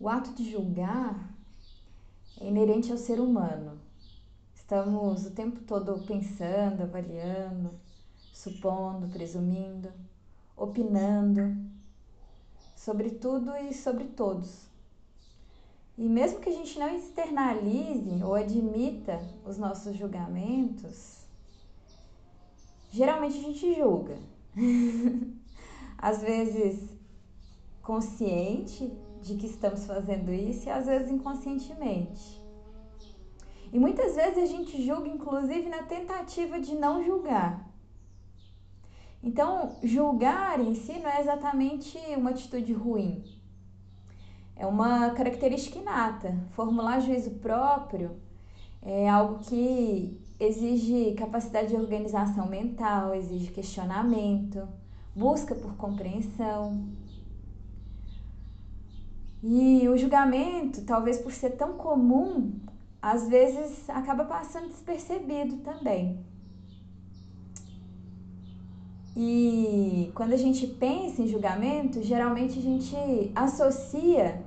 O ato de julgar é inerente ao ser humano. Estamos o tempo todo pensando, avaliando, supondo, presumindo, opinando sobre tudo e sobre todos. E mesmo que a gente não externalize ou admita os nossos julgamentos, geralmente a gente julga. às vezes consciente de que estamos fazendo isso e às vezes inconscientemente. E muitas vezes a gente julga, inclusive, na tentativa de não julgar. Então, julgar em si não é exatamente uma atitude ruim. É uma característica inata. Formular juízo próprio é algo que exige capacidade de organização mental, exige questionamento, busca por compreensão. E o julgamento, talvez por ser tão comum, às vezes acaba passando despercebido também. E quando a gente pensa em julgamento, geralmente a gente associa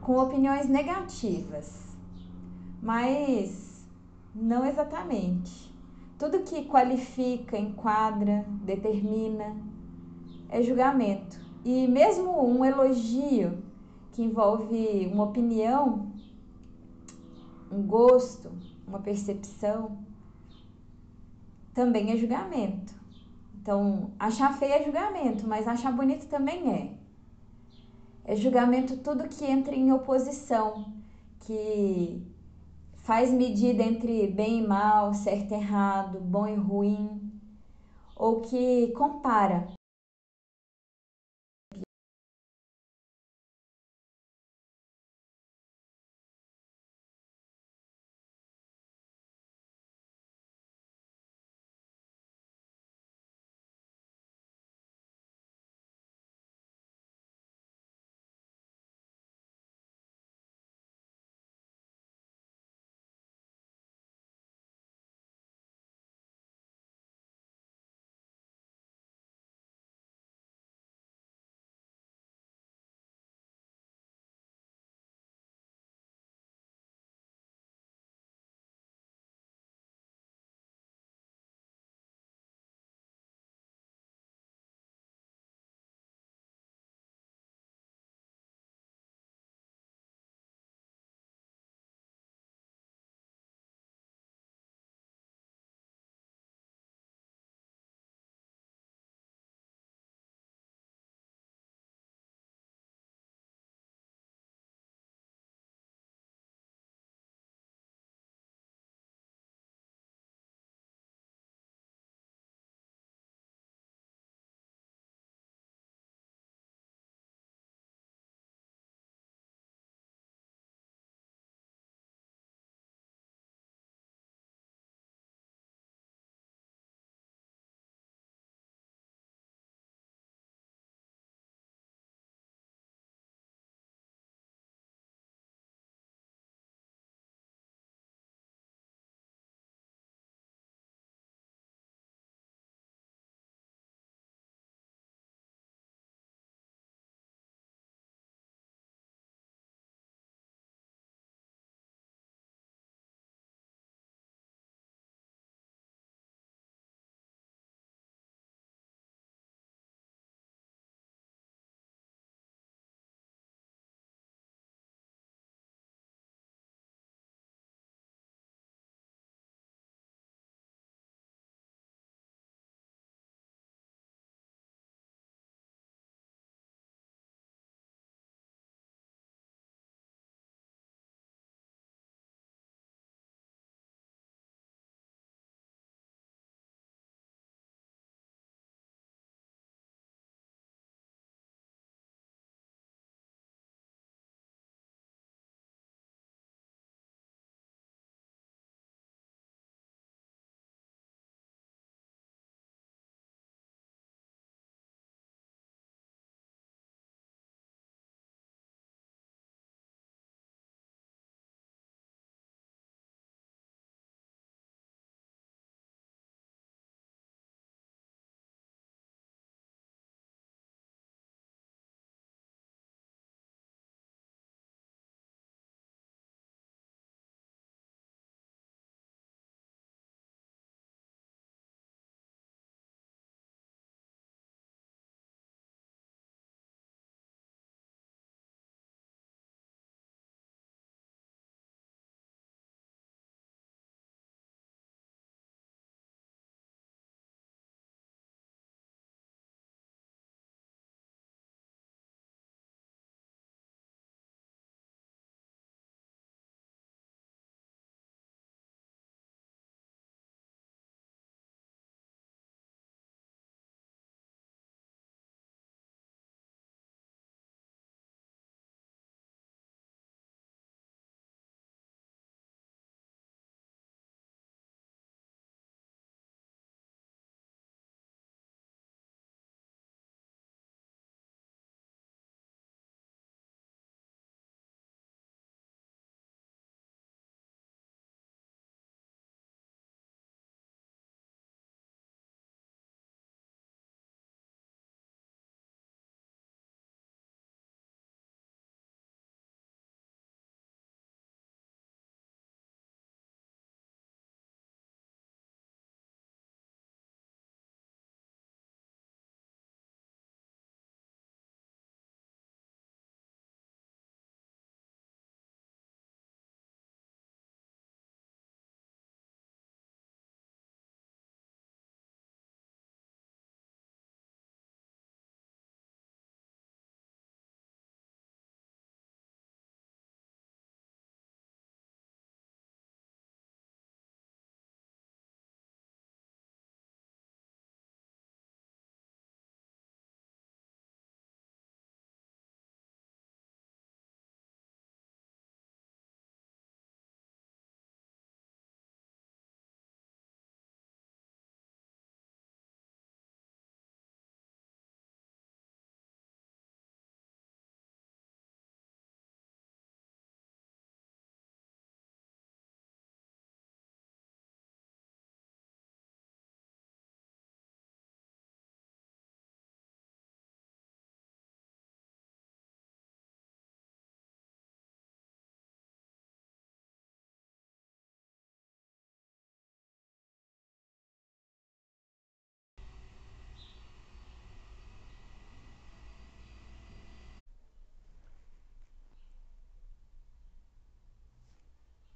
com opiniões negativas, mas não exatamente. Tudo que qualifica, enquadra, determina é julgamento. E mesmo um elogio que envolve uma opinião, um gosto, uma percepção, também é julgamento. Então, achar feio é julgamento, mas achar bonito também é. É julgamento tudo que entra em oposição, que faz medida entre bem e mal, certo e errado, bom e ruim, ou que compara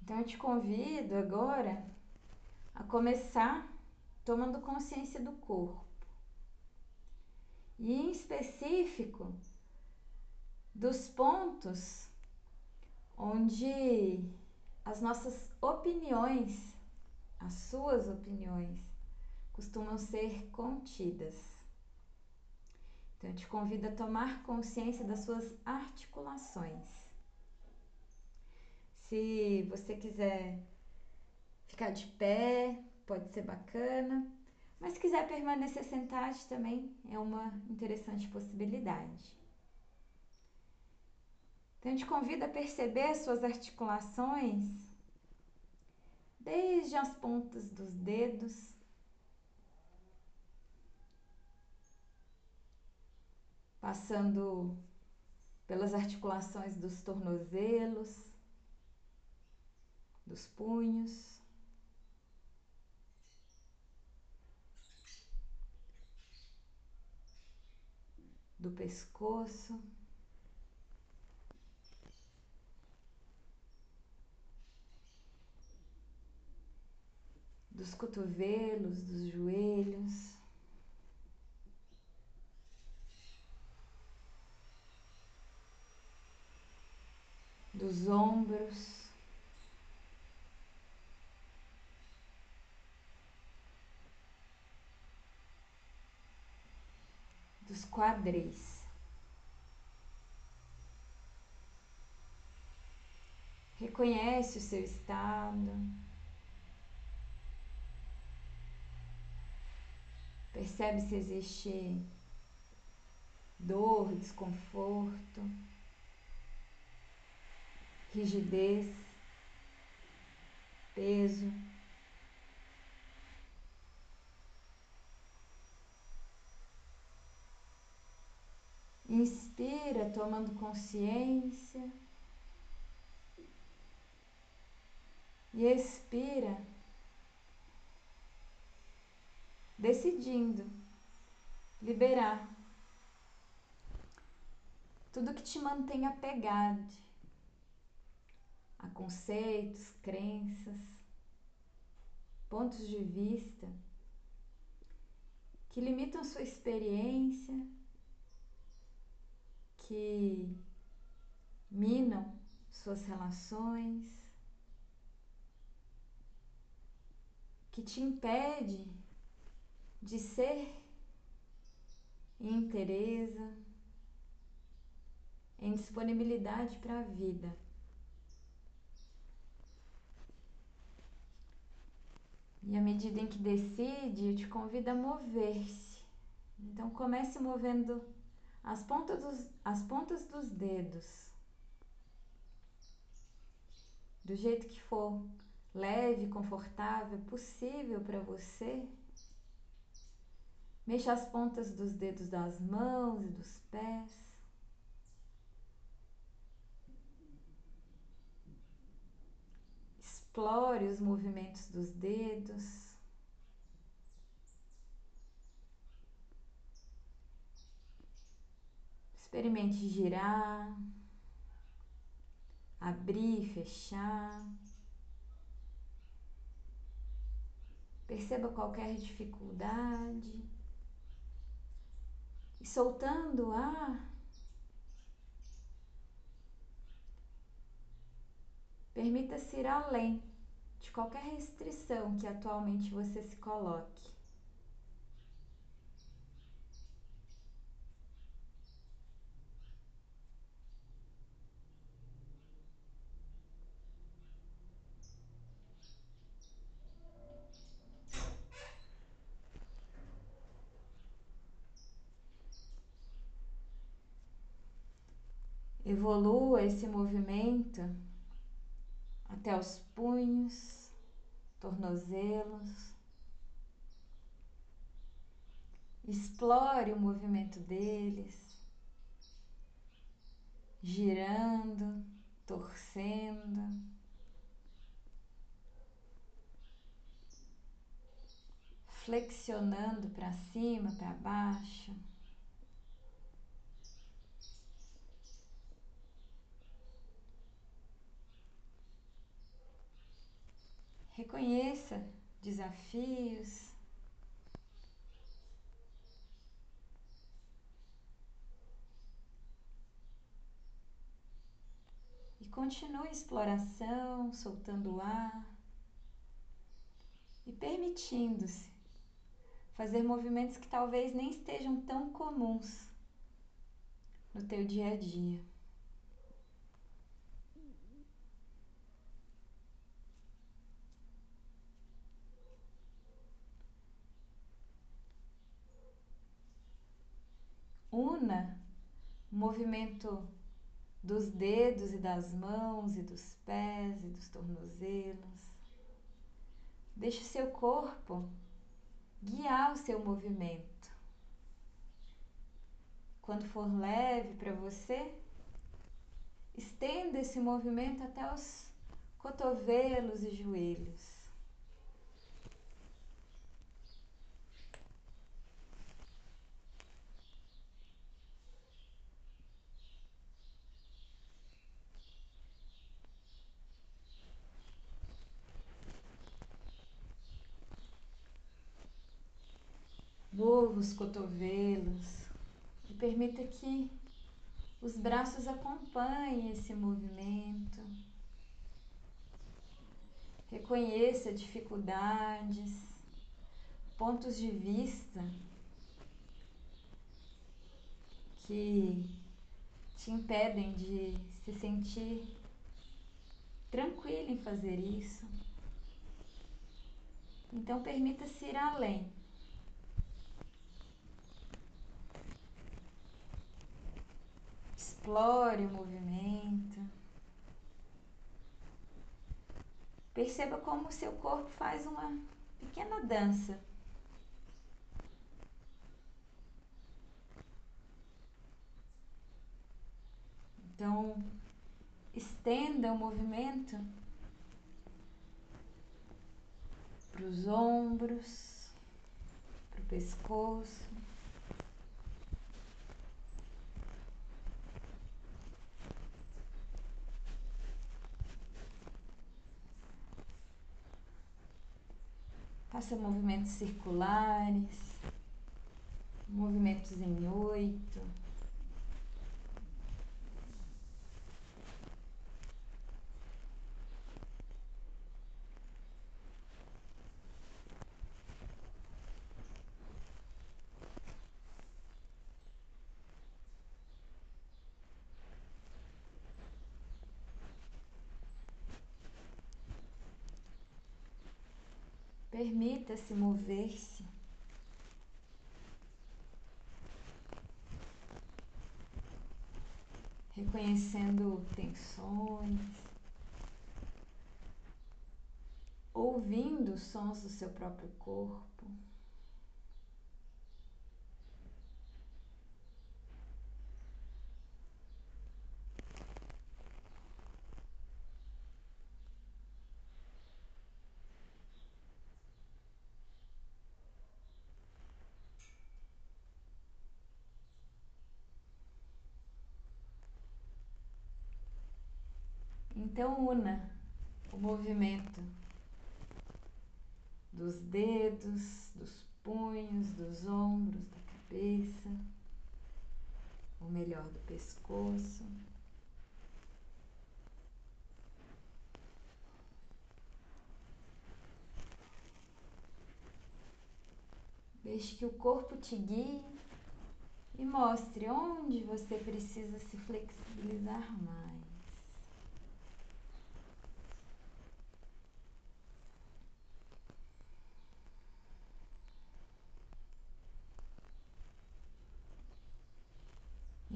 Então eu te convido agora a começar tomando consciência do corpo. E em específico dos pontos onde as nossas opiniões, as suas opiniões, costumam ser contidas. Então eu te convido a tomar consciência das suas articulações. Se você quiser ficar de pé, pode ser bacana. Mas se quiser permanecer sentado também é uma interessante possibilidade. Então, eu te convido a perceber as suas articulações, desde as pontas dos dedos, passando pelas articulações dos tornozelos, dos punhos. Do pescoço, dos cotovelos, dos joelhos, dos ombros. dos quadris. Reconhece o seu estado. Percebe se existe dor, desconforto, rigidez, peso. Inspira, tomando consciência. E expira, decidindo liberar tudo que te mantém apegado a conceitos, crenças, pontos de vista que limitam sua experiência que minam suas relações, que te impede de ser em interesa, em disponibilidade para a vida. E à medida em que decide, eu te convido a mover-se. Então comece movendo as pontas dos, as pontas dos dedos, do jeito que for leve, confortável, possível para você. Mexa as pontas dos dedos das mãos e dos pés. Explore os movimentos dos dedos. Experimente girar, abrir, fechar. Perceba qualquer dificuldade. E soltando o ar, permita-se ir além de qualquer restrição que atualmente você se coloque. Evolua esse movimento até os punhos, tornozelos. Explore o movimento deles, girando, torcendo. Flexionando para cima, para baixo. Reconheça desafios. E continue a exploração, soltando o ar e permitindo-se fazer movimentos que talvez nem estejam tão comuns no teu dia a dia. Una movimento dos dedos e das mãos e dos pés e dos tornozelos. Deixe seu corpo guiar o seu movimento. Quando for leve para você, estenda esse movimento até os cotovelos e joelhos. Os cotovelos e permita que os braços acompanhem esse movimento. Reconheça dificuldades, pontos de vista que te impedem de se sentir tranquilo em fazer isso. Então permita-se ir além. Explore o movimento. Perceba como o seu corpo faz uma pequena dança. Então, estenda o movimento para os ombros, para o pescoço. Faça movimentos circulares, movimentos em oito. Permita-se mover-se. Reconhecendo tensões, ouvindo os sons do seu próprio corpo. Então, una o movimento dos dedos, dos punhos, dos ombros, da cabeça, ou melhor, do pescoço. Deixe que o corpo te guie e mostre onde você precisa se flexibilizar mais.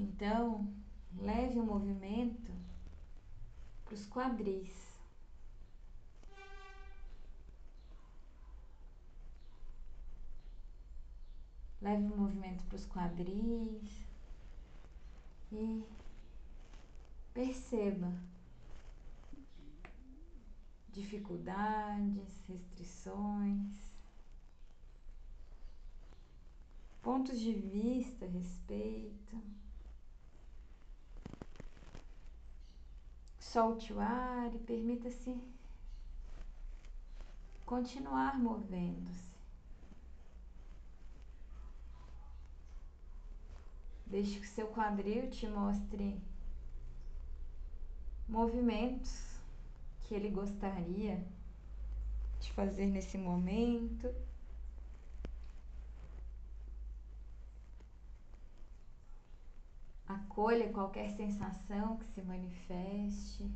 Então, leve o movimento para os quadris. Leve o movimento para os quadris e perceba dificuldades, restrições, pontos de vista respeito. Solte o ar e permita-se continuar movendo-se. Deixe que seu quadril te mostre movimentos que ele gostaria de fazer nesse momento. Acolha qualquer sensação que se manifeste.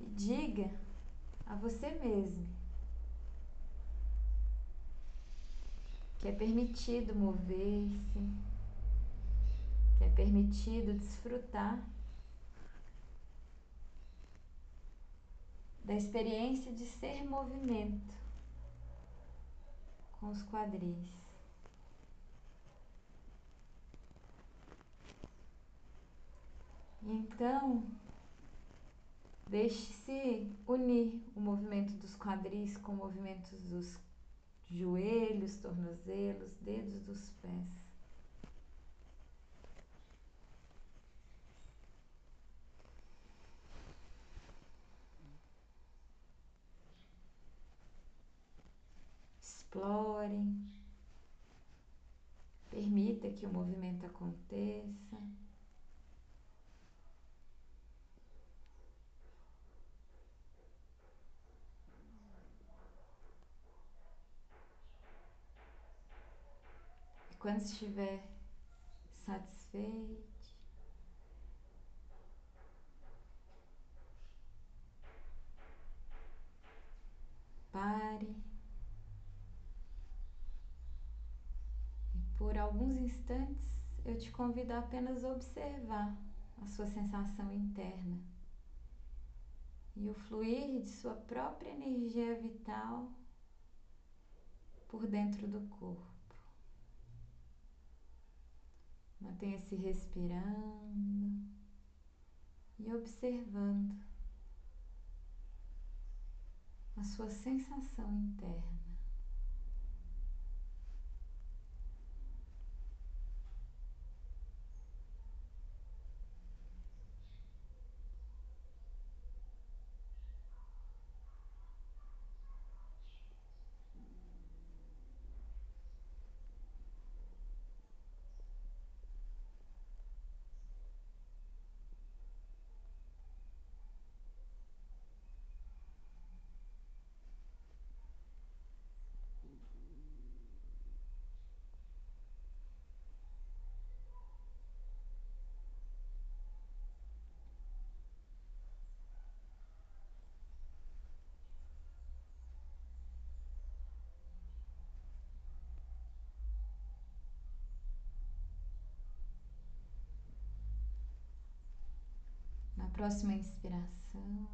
E diga a você mesmo que é permitido mover-se, que é permitido desfrutar da experiência de ser movimento com os quadris. Então, deixe-se unir o movimento dos quadris com movimentos dos joelhos, tornozelos, dedos dos pés. Explore, permita que o movimento aconteça. Quando estiver satisfeito, pare. E por alguns instantes eu te convido a apenas observar a sua sensação interna. E o fluir de sua própria energia vital por dentro do corpo. Mantenha-se respirando e observando a sua sensação interna. Próxima inspiração,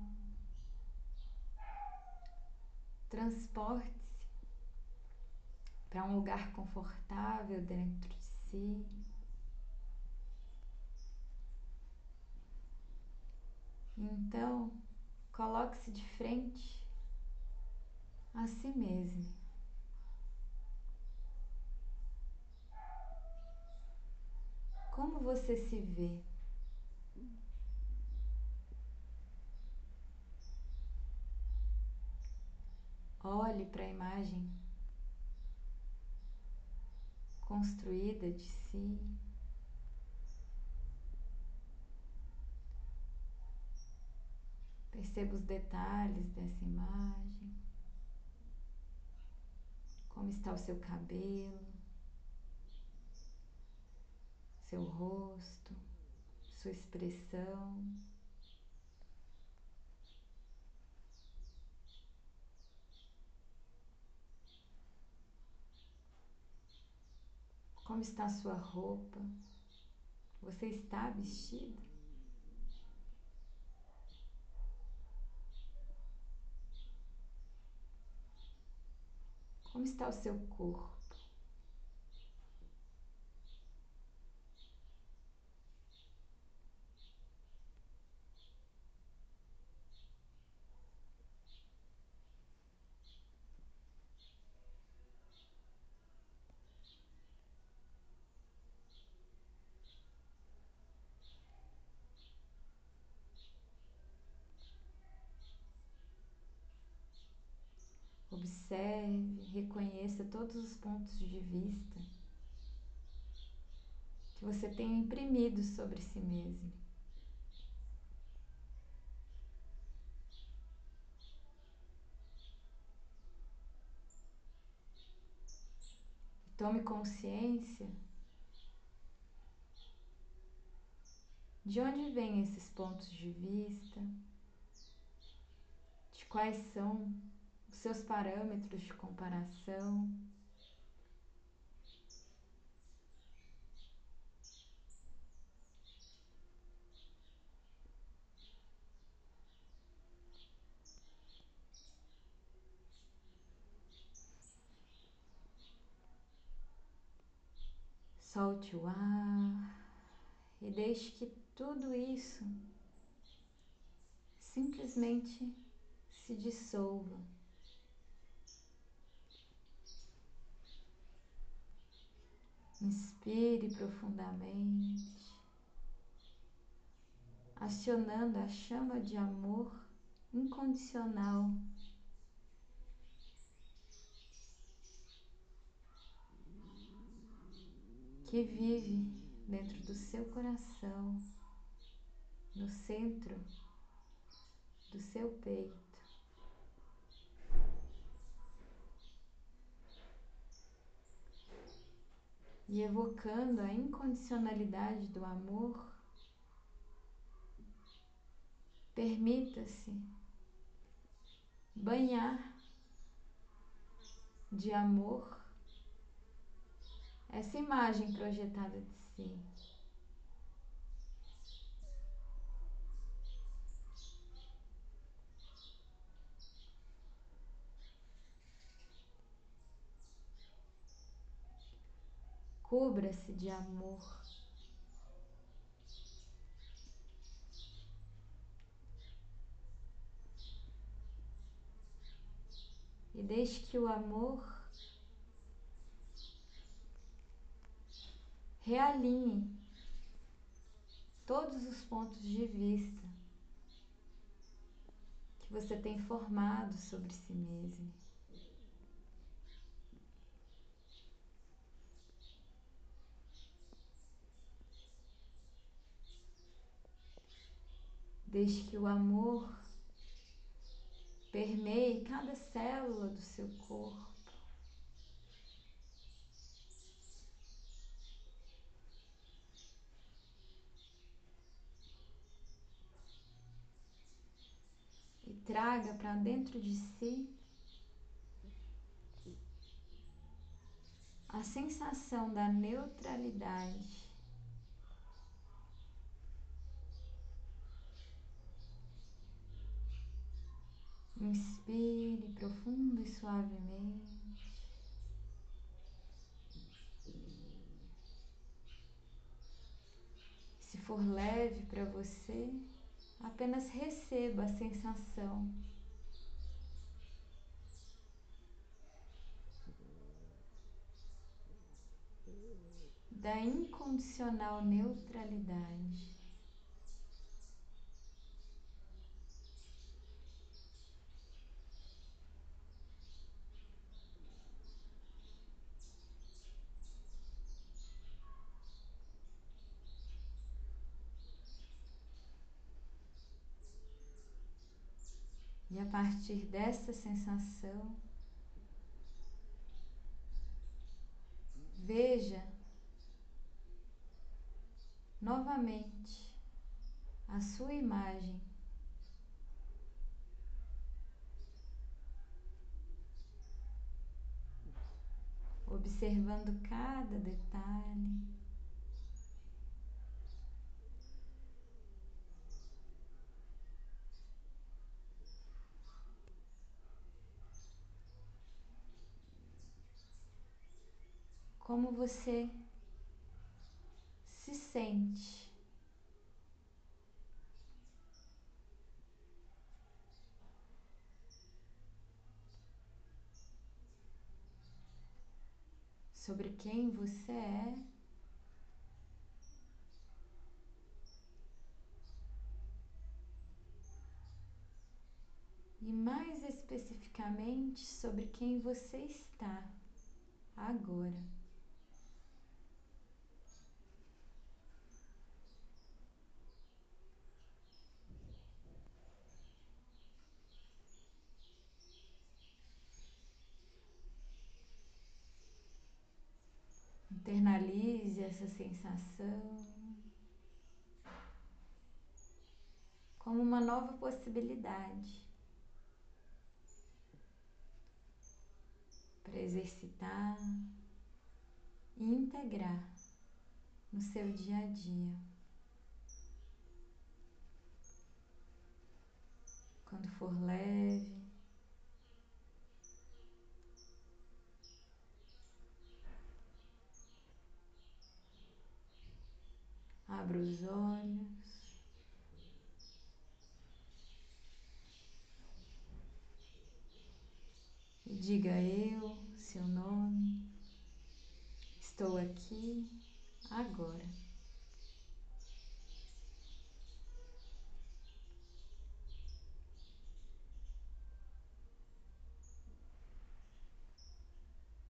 transporte-se para um lugar confortável dentro de si. Então, coloque-se de frente a si mesmo. Como você se vê? Olhe para a imagem construída de si. Perceba os detalhes dessa imagem. Como está o seu cabelo, seu rosto, sua expressão. Como está sua roupa? Você está vestido? Como está o seu corpo? Observe, reconheça todos os pontos de vista que você tem imprimido sobre si mesmo. Tome consciência de onde vêm esses pontos de vista, de quais são seus parâmetros de comparação. Solte o ar e deixe que tudo isso simplesmente se dissolva. Inspire profundamente, acionando a chama de amor incondicional que vive dentro do seu coração, no centro do seu peito. E evocando a incondicionalidade do amor, permita-se banhar de amor essa imagem projetada de si. Cubra-se de amor. E deixe que o amor realinhe todos os pontos de vista que você tem formado sobre si mesmo. Deixe que o amor permeie cada célula do seu corpo. traga para dentro de si a sensação da neutralidade. Inspire profundo e suavemente. Se for leve para você, Apenas receba a sensação. Da incondicional neutralidade. Partir dessa sensação, veja novamente a sua imagem. Observando cada detalhe. Como você se sente. Sobre quem você é. E mais especificamente sobre quem você está agora. Internalize essa sensação como uma nova possibilidade para exercitar e integrar no seu dia a dia. Quando for leve, Abra os olhos. E diga eu, seu nome. Estou aqui agora.